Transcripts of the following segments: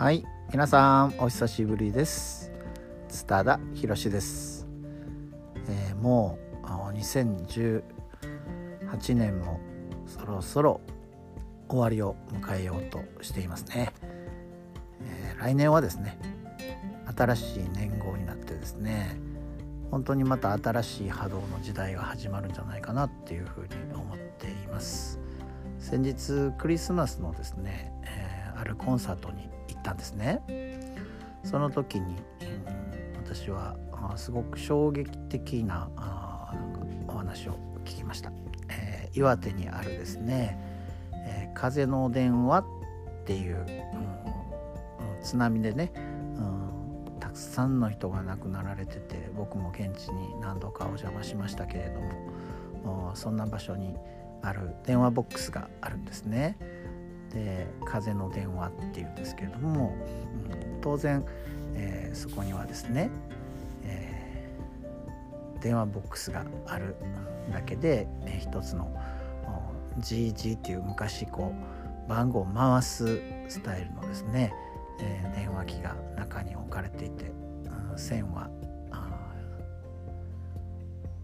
はい皆さんお久しぶりです。津田博です、えー、もう2018年もそろそろ終わりを迎えようとしていますね、えー、来年はですね新しい年号になってですね本当にまた新しい波動の時代が始まるんじゃないかなっていうふうに思っています。先日クリスマスのですね、えー、あるコンサートにったんですねその時に、私はすごく衝撃的なあなんかお話を聞きました、えー、岩手にあるですね、えー、風の電話っていう、うん、津波でねうんたくさんの人が亡くなられてて僕も現地に何度かお邪魔しましたけれどもそんな場所にある電話ボックスがあるんですね。で「風の電話」っていうんですけれども、うん、当然、えー、そこにはですね、えー、電話ボックスがあるだけで、えー、一つの GG っていう昔こう番号を回すスタイルのですねえー、電話機が中に置かれていて、うん、線は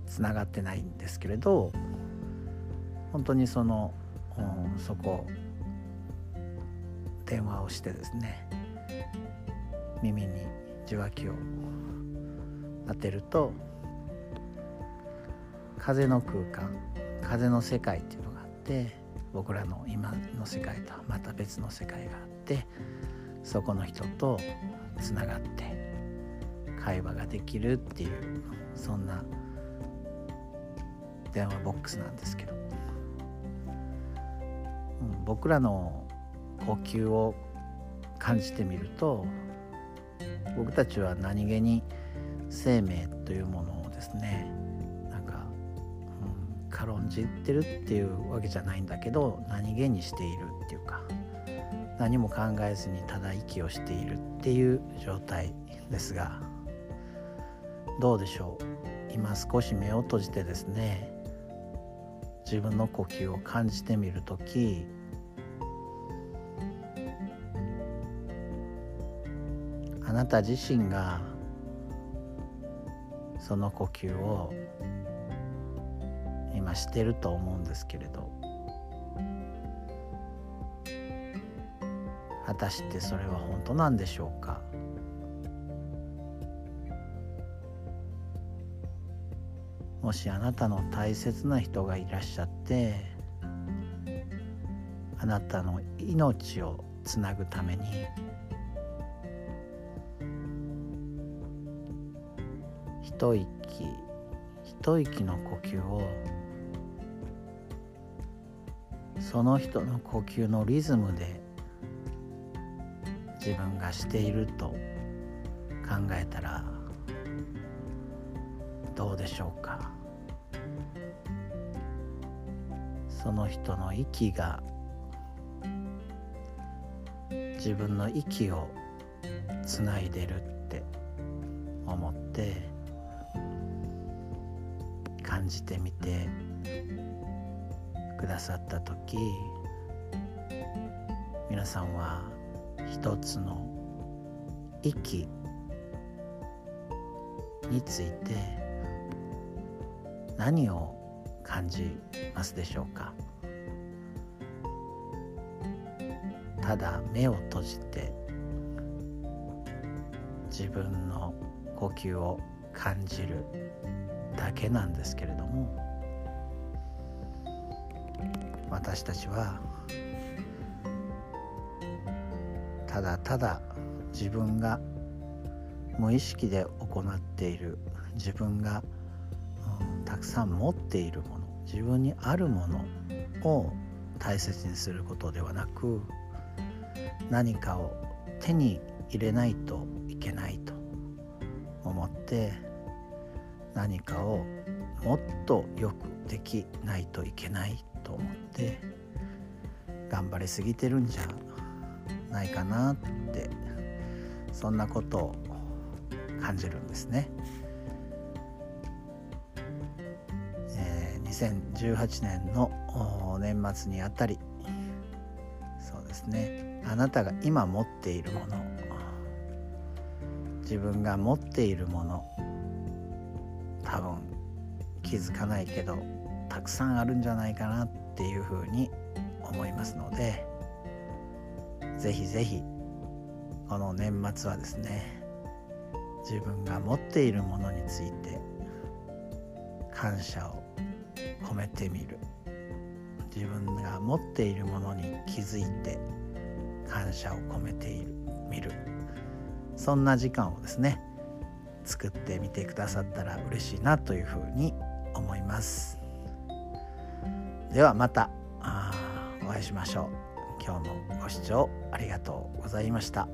つながってないんですけれど本当にその、うん、そこ電話をしてですね耳に受話器を当てると風の空間風の世界っていうのがあって僕らの今の世界とはまた別の世界があってそこの人とつながって会話ができるっていうそんな電話ボックスなんですけど、うん、僕らの呼吸を感じてみると僕たちは何気に生命というものをですねなんか、うん、軽んじってるっていうわけじゃないんだけど何気にしているっていうか何も考えずにただ息をしているっていう状態ですがどうでしょう？今少し目を閉じてですね自分の呼吸を感じてみる時あなた自身がその呼吸を今してると思うんですけれど。果たしてそれは本当なんでしょうか。もしあなたの大切な人がいらっしゃってあなたの命をつなぐために一息一息の呼吸をその人の呼吸のリズムで自分がしていると考えたらどうでしょうか。その人の息が自分の息をつないでるって思って感じてみてくださった時皆さんは一つの息について何を感じますでしょうか？ただ目を閉じて自分の呼吸を感じるだけなんですけれども私たちはただただ自分が無意識で行っている自分が、うん、たくさん持っているもの自分にあるものを大切にすることではなく何かを手に入れないといけないと思って何かをもっとよくできないといけないと思って頑張りすぎてるんじゃないかなってそんなことを感じるんですね。えー、2018年の年末にあたりそうですねあなたが今持っているもの自分が持っているもの多分気づかないけどたくさんあるんじゃないかなっていうふうに思いますのでぜひぜひこの年末はですね自分が持っているものについて感謝を込めてみる。自分が持っているものに気づいて感謝を込めている。見る。そんな時間をですね作ってみてくださったら嬉しいなというふうに思います。ではまたお会いしましょう。今日もご視聴ありがとうございました。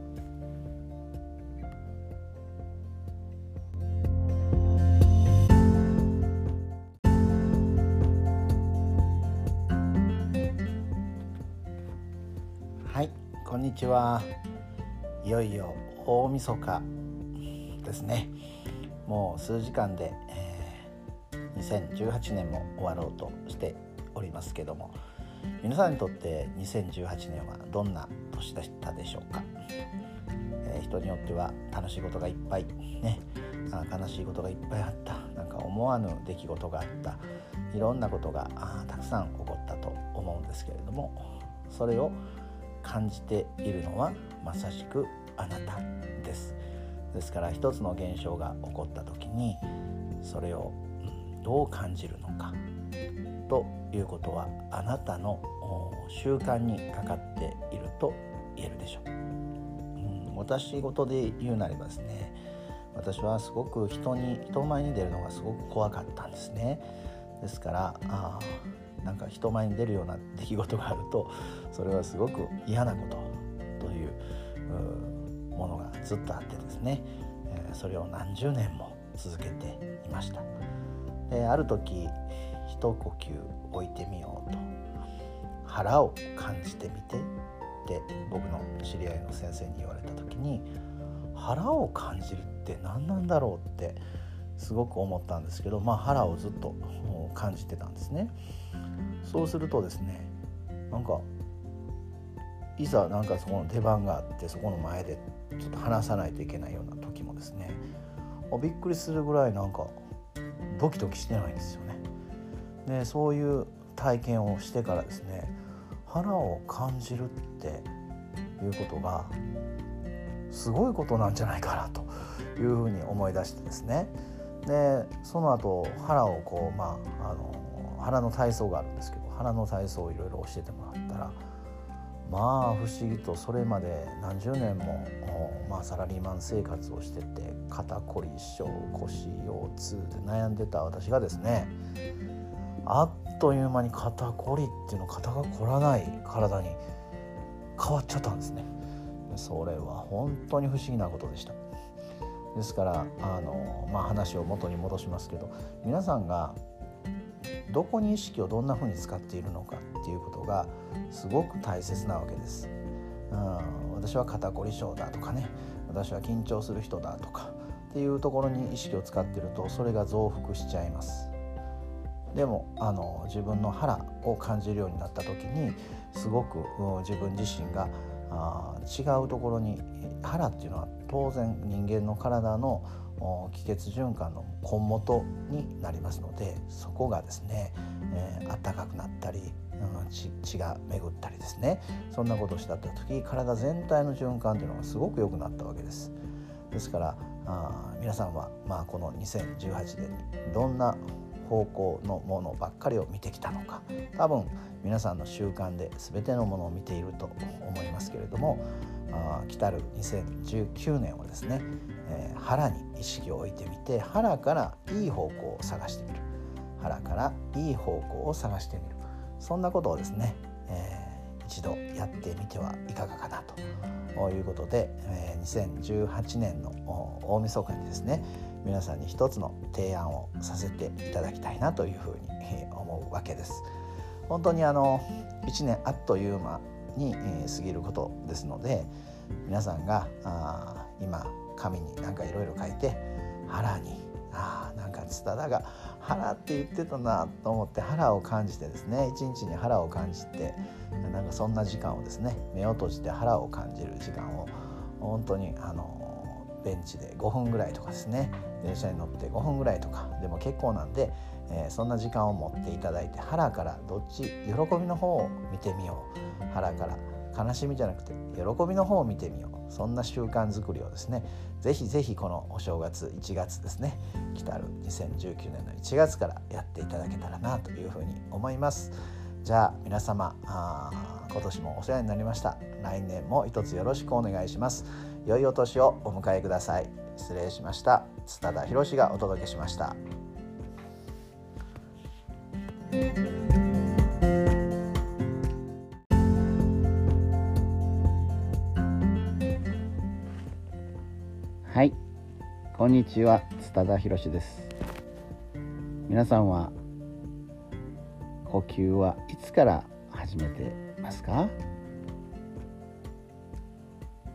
はいこんにちは。いよいよ大晦日。ですね。もう数時間で、えー、2018年も終わろうとしておりますけども皆さんにとって2018年はどんな年だったでしょうか、えー、人によっては楽しいことがいっぱいね悲しいことがいっぱいあったなんか思わぬ出来事があったいろんなことがたくさん起こったと思うんですけれどもそれを感じているのはまさしくあなたです。ですから一つの現象が起こった時にそれをどう感じるのかということはあなたの習慣にかかっていると言えるでしょう、うん、私事で言うなればですね私はすごく人に人前に出るのがすごく怖かったんですね。ですからあなんか人前に出るような出来事があるとそれはすごく嫌なことというものがずっとあってですね、えそれを何十年も続けていましたである時一呼吸置いてみようと腹を感じてみてって僕の知り合いの先生に言われた時に腹を感じるって何なんだろうってすごく思ったんですけど、まあ、腹をずっと感じてたんですね。そうするとですねなんかいざなんかそこの出番があってそこの前でちょっと話さないといけないような時もですねびっくりするぐらいなんかドキドキしてないんですよね。でそういう体験をしてからですね腹を感じるっていうことがすごいことなんじゃないかなというふうに思い出してですねでその後腹をこうまああの腹の体操があるんですけど腹の体操をいろいろ教えてもらったらまあ不思議とそれまで何十年も、まあ、サラリーマン生活をしてて肩こり症腰腰痛で悩んでた私がですねあっという間に肩こりっていうの肩が凝らない体に変わっちゃったんですね。それは本当に不思議なことでした。ですからあの、まあ、話を元に戻しますけど皆さんがどこに意識をどんなふうに使っているのかっていうことがすごく大切なわけです。うん、私は肩こり症だとかね私は緊張する人だとかっていうところに意識を使ってるとそれが増幅しちゃいます。でもあの自分の腹を感じるようになった時にすごく自分自身があ違うところに腹っていうのは当然人間の体の気血循環の根元になりますのでそこがですね、えー、暖かくなったり、うん、血血が巡ったりですね。そんなことをした時体全体の循環というのがすごく良くなったわけです。ですからあ皆さんは、まあ、この2018年にどんな方向のものばっかりを見てきたのか。多分皆さんの習慣で全てのものを見ていると思いますけれどもあ来たる2019年はですね、えー、腹に意識を置いてみて腹からいい方向を探してみる。腹からいい方向を探してみる。そんなことをですね、えー、一度やってみてはいかがかなということで、えー、2018年の大晦日にですね皆さんに一つの提案をさせていただきたいなというふうに思うわけです。本当にあの1年あっという間に過ぎることですので皆さんが今紙に何かいろいろ書いて腹にあなんか津田だが腹って言ってたなと思って腹を感じてですね一日に腹を感じてなんかそんな時間をですね目を閉じて腹を感じる時間を本当にあのベンチで5分ぐらいとかですね電車に乗って5分ぐらいとかでも結構なんで、えー、そんな時間を持っていただいて腹からどっち喜びの方を見てみよう。腹から悲しみじゃなくて喜びの方を見てみよう。そんな習慣づくりをですねぜひぜひこのお正月1月ですね来たる2019年の1月からやっていただけたらなというふうに思います。じゃあ皆様あ今年もお世話になりました。来年も一つよろしくお願いします。良いお年をお迎えください。失礼しました。津田博がお届けしました。こんにちは津田博です。皆さんは呼吸はいつから始めてますか？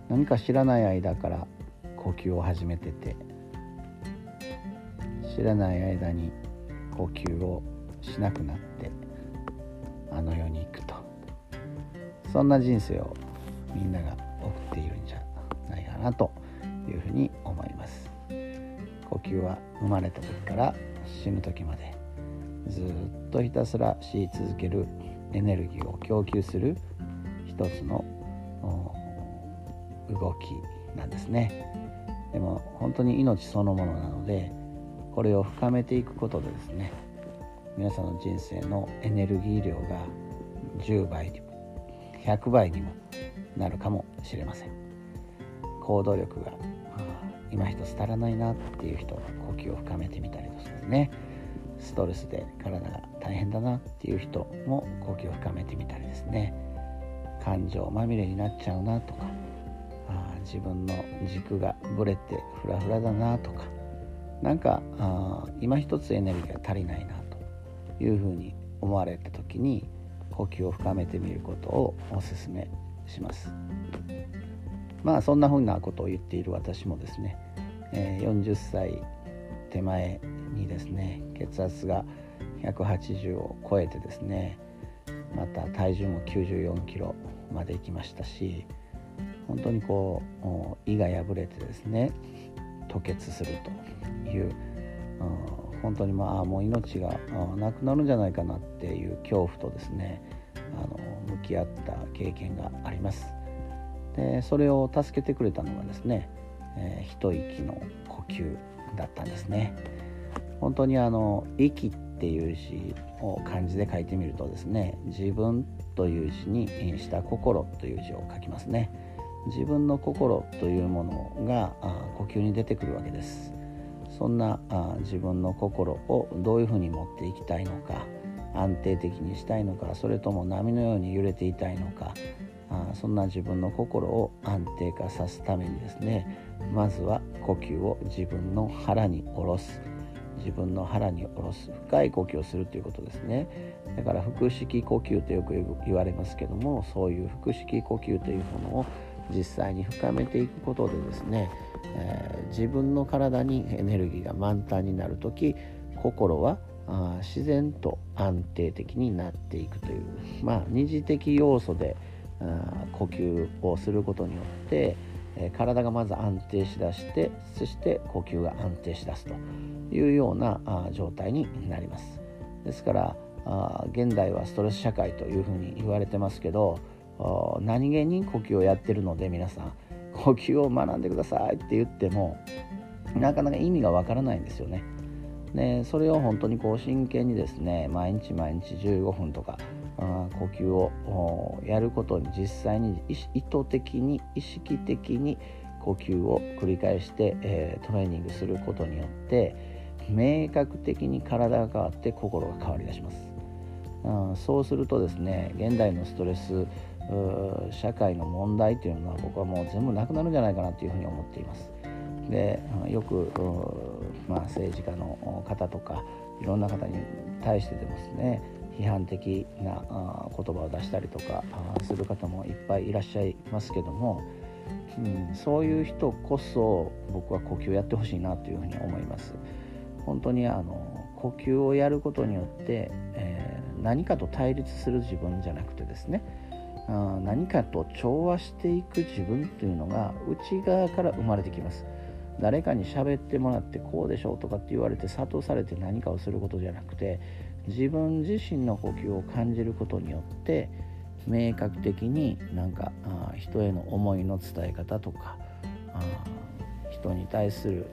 何か知らない間から呼吸を始めてて知らない間に呼吸をしなくなってあの世に行くと。そんな人生をみんなが送っているんじゃないかなというふうに思います。呼吸は生まれた時から死ぬ時までずっとひたすらし続けるエネルギーを供給する一つの動きなんですね。でも本当に命そのものなのでこれを深めていくことでですね皆さんの人生のエネルギー量が10倍にも100倍にもなるかもしれません。行動力が今一つ足らないなっていう人は呼吸を深めてみたりですね。ストレスで体が大変だなっていう人も呼吸を深めてみたりですね。感情まみれになっちゃうなとか。あ自分の軸がぶれてフラフラだなとか。なんかあ今一つエネルギーが足りないなというふうに思われた時に呼吸を深めてみることをお勧めします。まあそんなふうなことを言っている私もですね、え、40歳手前にですね血圧が180を超えてですねまた体重も94キロまで行きましたし本当にこう胃が破れてですね吐血するという、本当にまあもう命がなくなるんじゃないかなっていう恐怖とですねあの向き合った経験があります。でそれを助けてくれたのがですね、えー、一息の呼吸だったんですね。本当にあの息っていう字を漢字で書いてみるとですね自分という字にした心という字を書きますね自分の心というものが呼吸に出てくるわけですそんな自分の心をどういうふうに持っていきたいのか安定的にしたいのかそれとも波のように揺れていたいのかあそんな自分の心を安定化さすためにですねまずは呼吸を自分の腹に下ろす。自分の腹に下ろす。深い呼吸をするということですね。だから腹式呼吸とよく言われますけどもそういう腹式呼吸というものを実際に深めていくことでですね、えー、自分の体にエネルギーが満タンになる時心はあ自然と安定的になっていくというまあ二次的要素で呼吸をすることによって、体がまず安定しだしてそして呼吸が安定しだすというような状態になりますですから現代はストレス社会というふうに言われてますけど何気に呼吸をやってるので皆さん呼吸を学んでくださいって言ってもなかなか意味がわからないんですよね。でそれを本当にこう真剣にですね毎日毎日15分とか呼吸をやることに実際に意図的に意識的に呼吸を繰り返して、えー、トレーニングすることによって明確的に体が変わって心が変わりだします、うん、そうするとですね現代のストレス社会の問題というのは僕はもう全部なくなるんじゃないかなというふうに思っています。でよく、まあ、政治家の方とかいろんな方に対してでもですね批判的な言葉を出したりとかする方もいっぱいいらっしゃいますけども、うん、そういう人こそ僕は呼吸をやってほしいなというふうに思います。本当にあの呼吸をやることによって、えー、何かと対立する自分じゃなくてですねあ何かと調和していく自分というのが内側から生まれてきます誰かに喋ってもらってこうでしょうとかって言われて諭されて何かをすることじゃなくて自分自身の呼吸を感じることによって明確的になんかあ人への思いの伝え方とかあ人に対する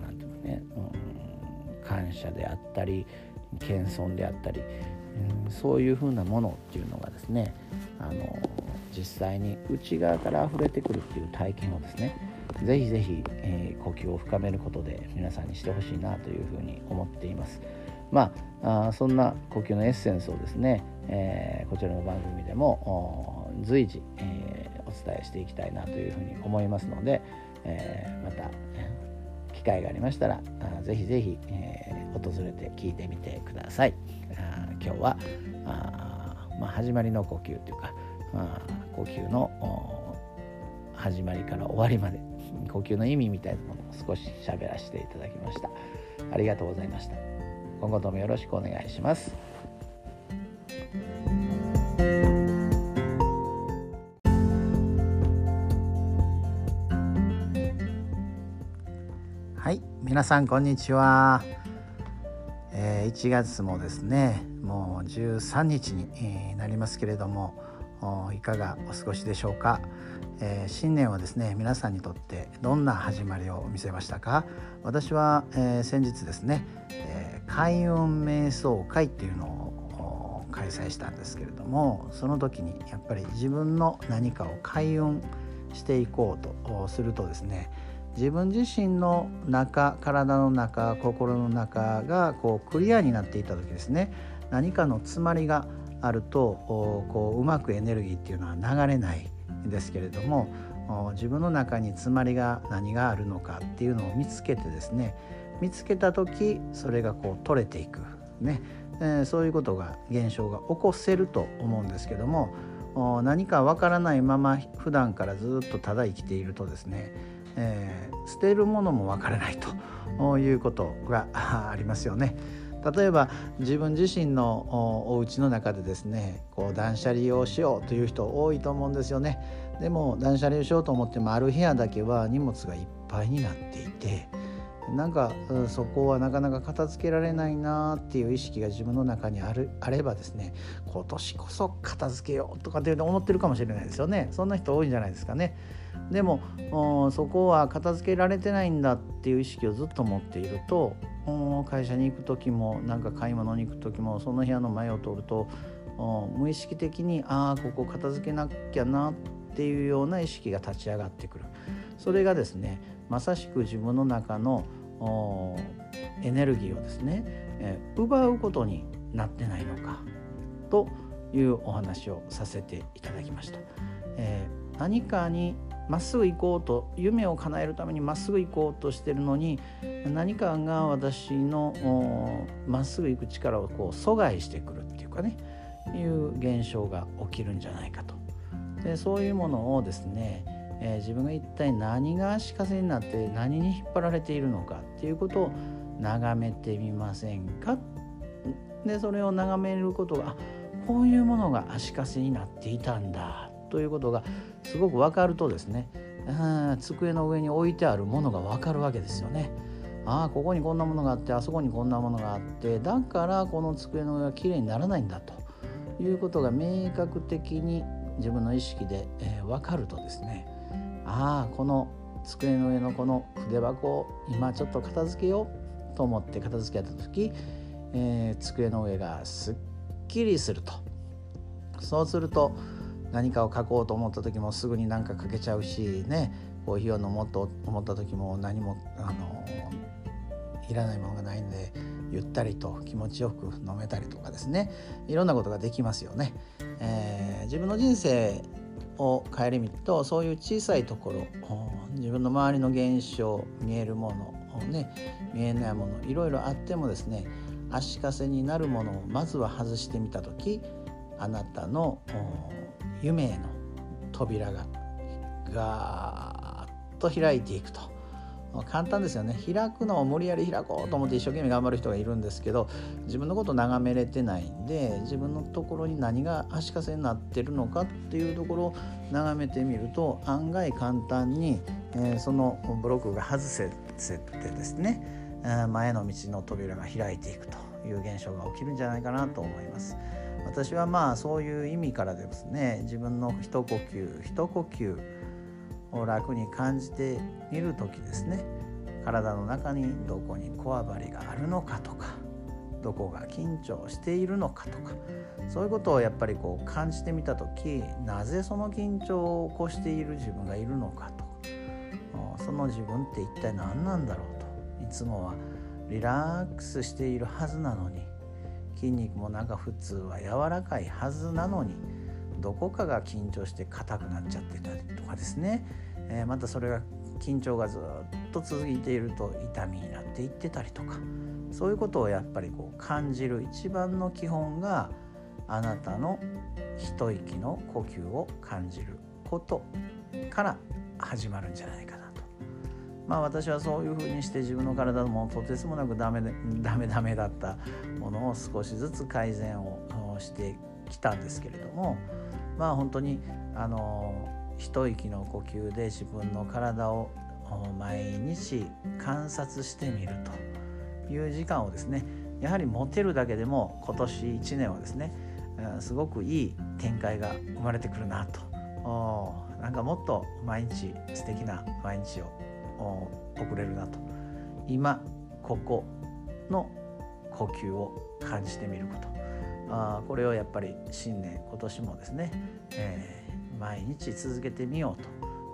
何て言うのね、うん、感謝であったり謙遜であったり、うん、そういうふうなものっていうのがですねあの実際に内側から溢れてくるっていう体験をですねぜひぜひ、えー、呼吸を深めることで皆さんにしてほしいなというふうに思っています。まあ、あそんな呼吸のエッセンスをですね、えー、こちらの番組でも随時、えー、お伝えしていきたいなというふうに思いますので、えー、また機会がありましたらあぜひぜひ、え訪れて聞いてみてください。あ今日はあ、まあ、始まりの呼吸というかあ呼吸の始まりから終わりまで 呼吸の意味みたいなものを少し喋らせていただきました。ありがとうございました。今後ともよろしくお願いします。はい、皆さんこんにちは。えー、1月もですね、もう13日になりますけれども、いかがお過ごしでしょうか。えー、新年はですね皆さんにとってどんな始まりを見せましたか私は、えー、先日ですね、えー、開運瞑想会っていうのを開催したんですけれどもその時にやっぱり自分の何かを開運していこうとするとですね自分自身の中体の中心の中がこうクリアになっていた時ですね何かの詰まりがあるとこううまくエネルギーっていうのは流れないですけれども自分の中に詰まりが何があるのかっていうのを見つけてですね見つけた時それがこう取れていく。ね、えー、そういうことが現象が起こせると思うんですけども何かわからないまま普段からずっとただ生きているとですね、えー、捨てるものもわからないということがありますよね。例えば自分自身のお家の中でですねこう断捨離をしようという人多いと思うんですよね。でも断捨離をしようと思ってもある部屋だけは荷物がいっぱいになっていてなんかそこはなかなか片付けられないなっていう意識が自分の中にあるあればですね今年こそ片付けようとかって思ってるかもしれないですよね。そんな人多いんじゃないですかね。でもそこは片付けられてないんだっていう意識をずっと持っていると会社に行く時もなんか買い物に行く時もその部屋の前を通ると無意識的にああここ片付けなきゃなっていうような意識が立ち上がってくる。それがですねまさしく自分の中のエネルギーをですね、え奪うことになってないのかというお話をさせていただきました。えー、何かにまっすぐ行こうと夢を叶えるためにまっすぐ行こうとしてるのに何かが私のまっすぐ行く力をこう阻害してくるっていうかねいう現象が起きるんじゃないかとでそういうものをですね、えー、自分が一体何が足かせになって何に引っ張られているのかっていうことを眺めてみませんか？でそれを眺めることがこういうものが足かせになっていたんだということがすごく分かるとですね机の上に置いてあるものが分かるわけですよね。ああここにこんなものがあってあそこにこんなものがあってだからこの机の上がきれいにならないんだということが明確的に自分の意識で、えー、分かるとですねああこの机の上のこの筆箱を今ちょっと片付けようと思って片付けた時、えー、机の上がすっきりするとそうすると何かを書こうと思った時もすぐに何か書けちゃうしねコーヒーを飲もうと思った時も何もあのいらないものがないんでゆったりと気持ちよく飲めたりとかですねいろんなことができますよね。えー、自分の人生を顧みるとそういう小さいところ自分の周りの現象見えるものね見えないものいろいろあってもですね足かせになるものをまずは外してみた時あなたの夢への扉がガーッと開いていくと。簡単ですよね開くのを無理やり開こうと思って一生懸命頑張る人がいるんですけど自分のことを眺めれてないんで自分のところに何が足かせになってるのかっていうところを眺めてみると案外簡単に、えー、そのブロックが外せてですね、前の道の扉が開いていくという現象が起きるんじゃないかなと思います。私はまあそういう意味からですね自分の一呼吸一呼吸楽に感じてみる時ですね。体の中にどこにこわばりがあるのかとかどこが緊張しているのかとかそういうことをやっぱりこう感じてみた時なぜその緊張を起こしている自分がいるのかとその自分って一体何なんだろうといつもはリラックスしているはずなのに筋肉もなんか普通は柔らかいはずなのにどこかが緊張して硬くなっちゃってたりとかですね、え、またそれが緊張がずっと続いていると痛みになっていってたりとかそういうことをやっぱりこう感じる一番の基本があなたの一息の呼吸を感じることから始まるんじゃないかなと。まあ私はそういうふうにして自分の体もとてつもなくダメダメダメだったものを少しずつ改善をしてきたんですけれどもまあ本当にあの一息の呼吸で自分の体を毎日観察してみるという時間をですねやはり持てるだけでも今年1年はですねすごくいい展開が生まれてくるなと。なんかもっと毎日素敵な毎日を送れるなと。今ここの呼吸を感じてみること。あこれをやっぱり新年今年もですね、えー、毎日続けてみよう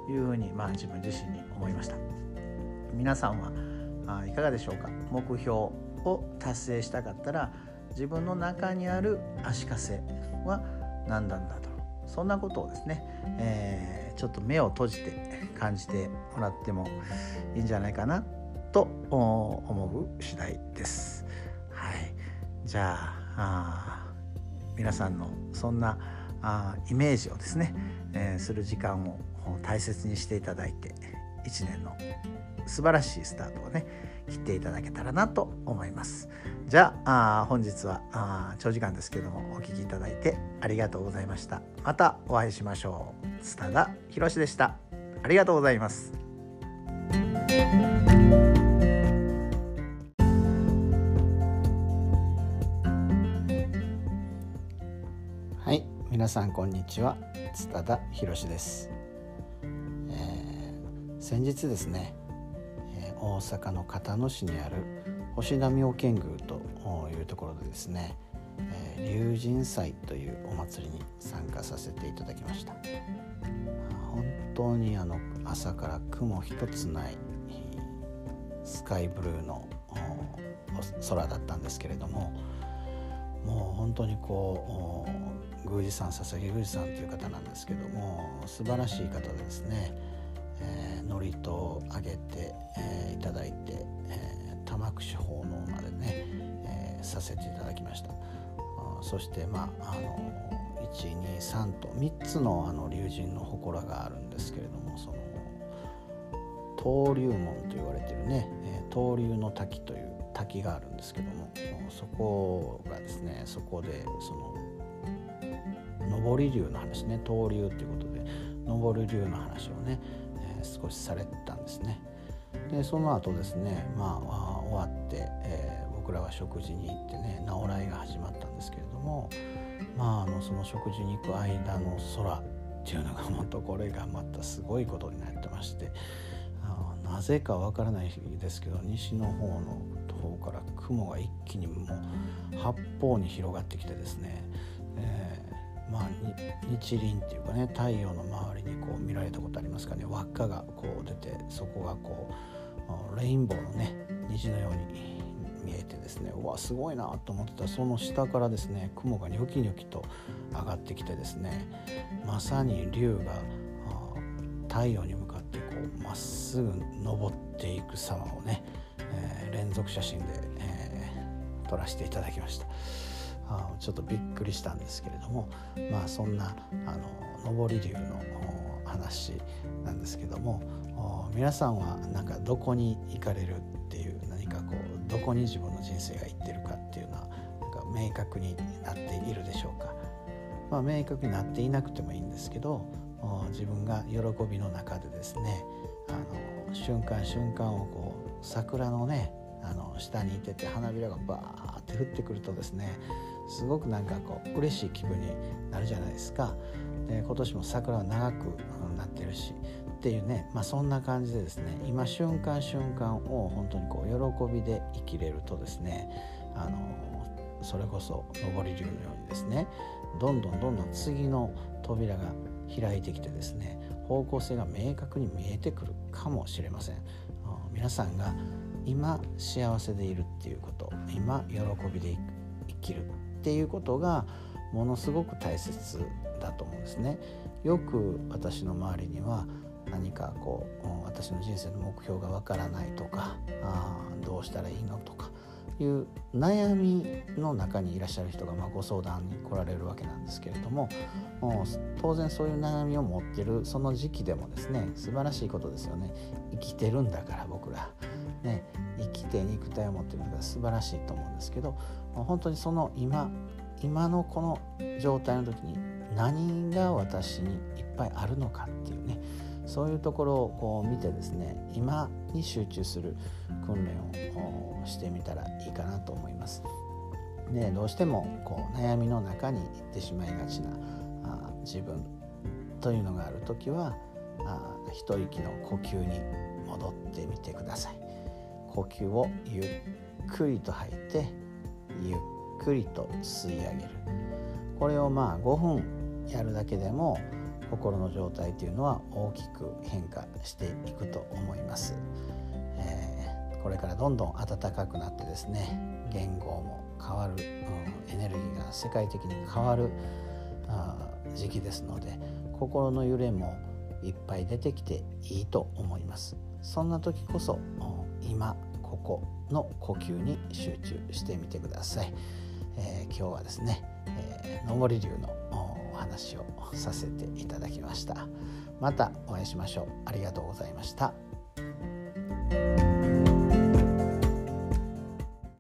というふうに、まあ、自分自身に思いました。皆さんはあいかがでしょうか？目標を達成したかったら自分の中にある足かせは何なんだと。そんなことをですね、えー、ちょっと目を閉じて感じてもらってもいいんじゃないかなと思う次第です。はい、じゃあ皆さんのそんなあイメージをですね、えー、する時間を大切にしていただいて1年の素晴らしいスタートをね切っていただけたらなと思います。じゃあ本日はあ長時間ですけどもお聴きいただいてありがとうございました。またお会いしましょう。津田博でした。ありがとうございます。皆さんこんにちは。津田博です、えー、先日ですね、えー、大阪の交野市にある星田妙見宮というところでですね、えー、龍神祭というお祭りに参加させていただきました。本当にあの朝から雲一つないスカイブルーの空だったんですけれどももう本当にこう宮司さん佐々木宮司さんという方なんですけども素晴らしい方でですね、えー、祝詞をあげて、えー、いただいて、えー、玉串奉納までね、えー、させていただきました。そしてまああの123と3つのあの龍神の祠があるんですけれどもその登竜門と言われてるね、えー、登竜の滝という滝があるんですけどもそこがですねそこでその上り竜の話ね登竜っていうことで上り竜の話をね、えー、少しされてたんですね。でその後ですねまあ終わって、えー、僕らは食事に行ってね直来が始まったんですけれどもまああのその食事に行く間の空っていうのがまたこれがまたすごいことになってましてなぜかわからないですけど西の方の方から雲が一気にもう八方に広がってきてですね、えー、まあ日輪っていうかね太陽の周りにこう見られたことありますかね。輪っかがこう出てそこがこうレインボーのね虹のように見えてですねうわすごいなと思ってた。その下からですね雲がニョキニョキと上がってきてですねまさに竜が太陽に向かってこうまっすぐ登っていく様をね、連続写真で、えー、撮らせていただきましたあちょっとびっくりしたんですけれどもまあそんなあの上り流の話なんですけども皆さんはなんかどこに行かれるっていう何かこうどこに自分の人生が行ってるかっていうのはなんか明確になっているでしょうか。まあ、明確になっていなくてもいいんですけど自分が喜びの中でですねあの瞬間瞬間をこう桜のねあの下にいてて花びらがバーって降ってくるとですねすごくなんかこう嬉しい気分になるじゃないですか。で今年も桜は長くなってるしっていうね、まあ、そんな感じでですね今瞬間瞬間を本当にこう喜びで生きれるとですねあのそれこそ上り竜のようにですねどんどんどんどん次の扉が開いてきてですね方向性が明確に見えてくるかもしれません皆さんが今幸せでいるっていうこと今喜びで生きるっていうことがものすごく大切だと思うんですね。よく私の周りには何かこう私の人生の目標がわからないとかあどうしたらいいのとかいう悩みの中にいらっしゃる人がまご相談に来られるわけなんですけれどももう当然そういう悩みを持ってるその時期でもですね素晴らしいことですよね生きてるんだから僕ら、ね、生きて肉体を持ってるのが素晴らしいと思うんですけど本当にその今今のこの状態の時に何が私にいっぱいあるのかっていうねそういうところをこう見てですね今に集中する訓練をしてみたらいいかなと思います。でどうしてもこう悩みの中に行ってしまいがちなあ自分というのがある時はあ一息の呼吸に戻ってみてください。呼吸をゆっくりと吐いてゆっくりと吸い上げる。これをまあ5分やるだけでも心の状態というのは大きく変化していくと思います、えー、これからどんどん暖かくなってですね言語も変わる、うん、エネルギーが世界的に変わるあ時期ですので心の揺れもいっぱい出てきていいと思います。そんな時こそ今ここの呼吸に集中してみてください、えー、今日はですね、えー、上り流のお話をさせていただきました。またお会いしましょう。ありがとうございました。